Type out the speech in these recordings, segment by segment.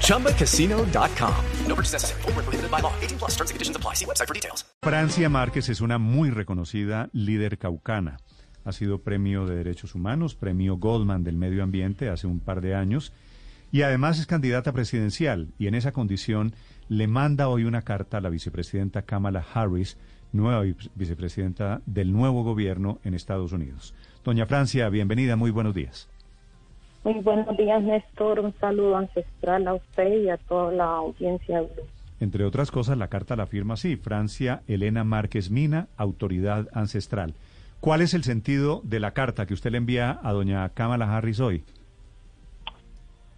ChumbaCasino.com. No purchase necessary. Full prohibited by law. 18 plus terms and conditions apply. See website for details. Francia Márquez es una muy reconocida líder caucana. Ha sido premio de derechos humanos, premio Goldman del medio ambiente hace un par de años. Y además es candidata presidencial. Y en esa condición le manda hoy una carta a la vicepresidenta Kamala Harris nueva vicepresidenta del nuevo gobierno en Estados Unidos. Doña Francia, bienvenida, muy buenos días. Muy buenos días, Néstor. Un saludo ancestral a usted y a toda la audiencia. Entre otras cosas, la carta la firma así, Francia Elena Márquez Mina, autoridad ancestral. ¿Cuál es el sentido de la carta que usted le envía a doña Kamala Harris hoy?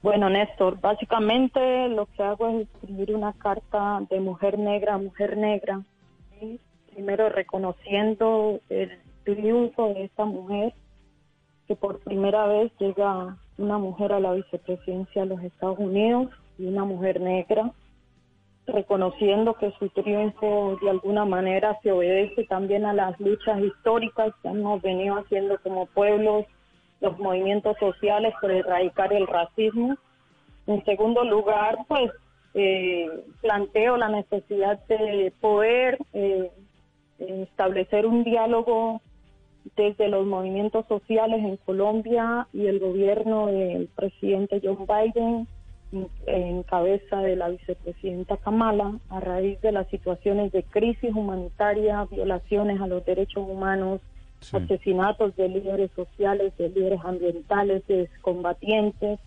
Bueno, Néstor, básicamente lo que hago es escribir una carta de mujer negra a mujer negra primero reconociendo el triunfo de esta mujer, que por primera vez llega una mujer a la vicepresidencia de los Estados Unidos y una mujer negra, reconociendo que su triunfo de alguna manera se obedece también a las luchas históricas que hemos venido haciendo como pueblos, los movimientos sociales por erradicar el racismo. En segundo lugar, pues eh, planteo la necesidad de poder eh, establecer un diálogo desde los movimientos sociales en Colombia y el gobierno del presidente John Biden en cabeza de la vicepresidenta Kamala a raíz de las situaciones de crisis humanitaria, violaciones a los derechos humanos, asesinatos de líderes sociales, de líderes ambientales, de combatientes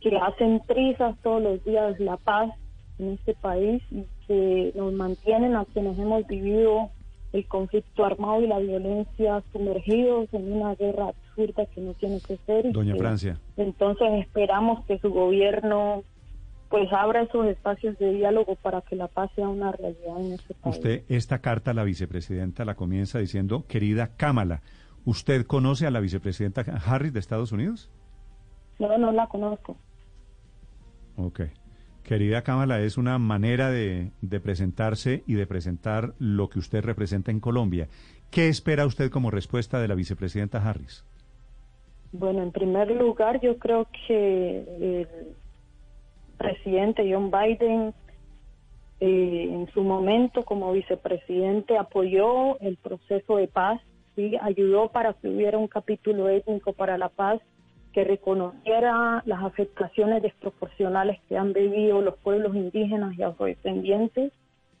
que hacen trizas todos los días la paz en este país y que nos mantienen a quienes hemos vivido el conflicto armado y la violencia sumergidos en una guerra absurda que no tiene que ser. Doña Francia. Entonces esperamos que su gobierno pues abra esos espacios de diálogo para que la paz sea una realidad en este país. Usted, esta carta, la vicepresidenta la comienza diciendo, querida Kamala, ¿usted conoce a la vicepresidenta Harris de Estados Unidos? No, no la conozco. Ok. Querida Kamala, es una manera de, presentarse y de presentar lo que usted representa en Colombia. ¿Qué espera usted como respuesta de la vicepresidenta Harris? Bueno, en primer lugar, yo creo que el presidente John Biden eh, en su momento como vicepresidente apoyó el proceso de paz, ¿sí? ayudó para que hubiera un capítulo étnico para la paz que reconociera las afectaciones desproporcionales que han vivido los pueblos indígenas y afrodescendientes.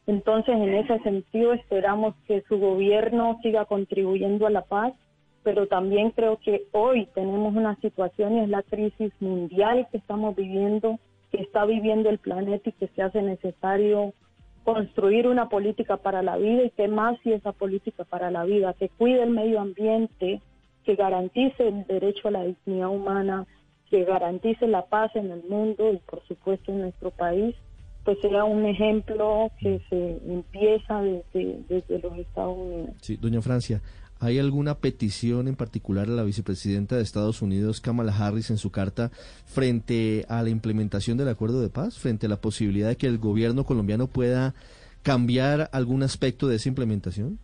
Entonces, en ese sentido, esperamos que su gobierno siga contribuyendo a la paz, pero también creo que hoy tenemos una situación y es la crisis mundial que estamos viviendo, que está viviendo el planeta y que se hace necesario construir una política para la vida y que más si esa política para la vida, que cuide el medio ambiente, que garantice el derecho a la dignidad humana, que garantice la paz en el mundo y por supuesto en nuestro país, pues sea un ejemplo que se empieza desde, desde los Estados Unidos. Sí, doña Francia, ¿hay alguna petición en particular a la vicepresidenta de Estados Unidos, Kamala Harris, en su carta frente a la implementación del acuerdo de paz, frente a la posibilidad de que el gobierno colombiano pueda cambiar algún aspecto de esa implementación?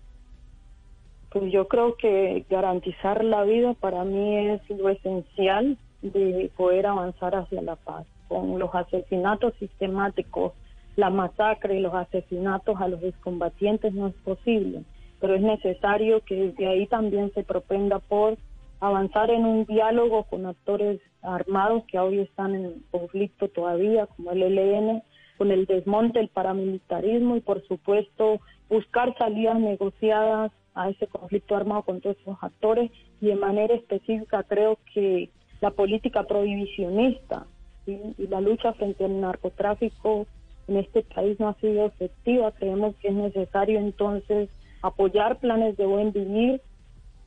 Pues yo creo que garantizar la vida para mí es lo esencial de poder avanzar hacia la paz. Con los asesinatos sistemáticos, la masacre y los asesinatos a los excombatientes no es posible, pero es necesario que desde ahí también se propenda por avanzar en un diálogo con actores armados que hoy están en conflicto todavía, como el ELN, con el desmonte del paramilitarismo y por supuesto buscar salidas negociadas a ese conflicto armado con todos esos actores y de manera específica creo que la política prohibicionista y la lucha frente al narcotráfico en este país no ha sido efectiva. Creemos que es necesario entonces apoyar planes de buen vivir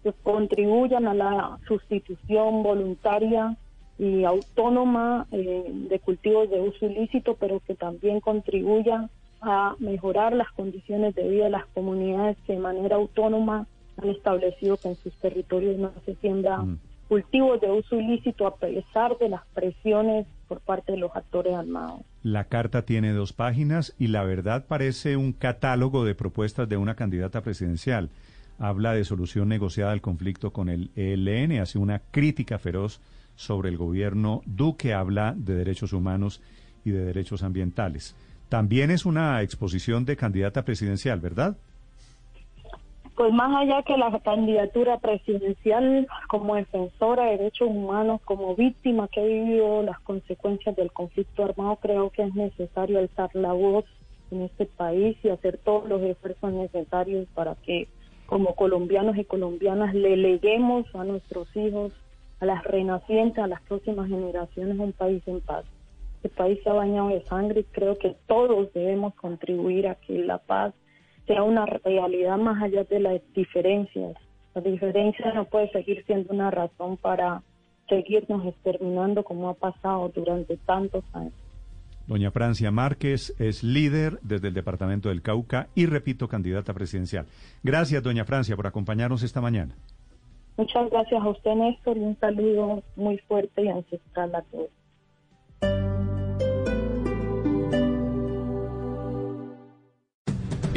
que contribuyan a la sustitución voluntaria y autónoma eh, de cultivos de uso ilícito, pero que también contribuyan a mejorar las condiciones de vida de las comunidades que de manera autónoma han establecido que en sus territorios no se siembra Mm. cultivos de uso ilícito a pesar de las presiones por parte de los actores armados. La carta tiene dos páginas y la verdad parece un catálogo de propuestas de una candidata presidencial. Habla de solución negociada al conflicto con el ELN, hace una crítica feroz sobre el gobierno. Duque habla de derechos humanos y de derechos ambientales. También es una exposición de candidata presidencial, ¿verdad? Pues más allá que la candidatura presidencial, como defensora de derechos humanos, como víctima que ha vivido las consecuencias del conflicto armado, creo que es necesario alzar la voz en este país y hacer todos los esfuerzos necesarios para que como colombianos y colombianas le leguemos a nuestros hijos, a las renacientes, a las próximas generaciones un país en paz. Este país se ha bañado de sangre y creo que todos debemos contribuir a que la paz sea una realidad más allá de las diferencias. La diferencia no puede seguir siendo una razón para seguirnos exterminando como ha pasado durante tantos años. Doña Francia Márquez es líder desde el departamento del Cauca y, repito, candidata presidencial. Gracias, doña Francia, por acompañarnos esta mañana. Muchas gracias a usted, Néstor, y un saludo muy fuerte y ancestral a todos.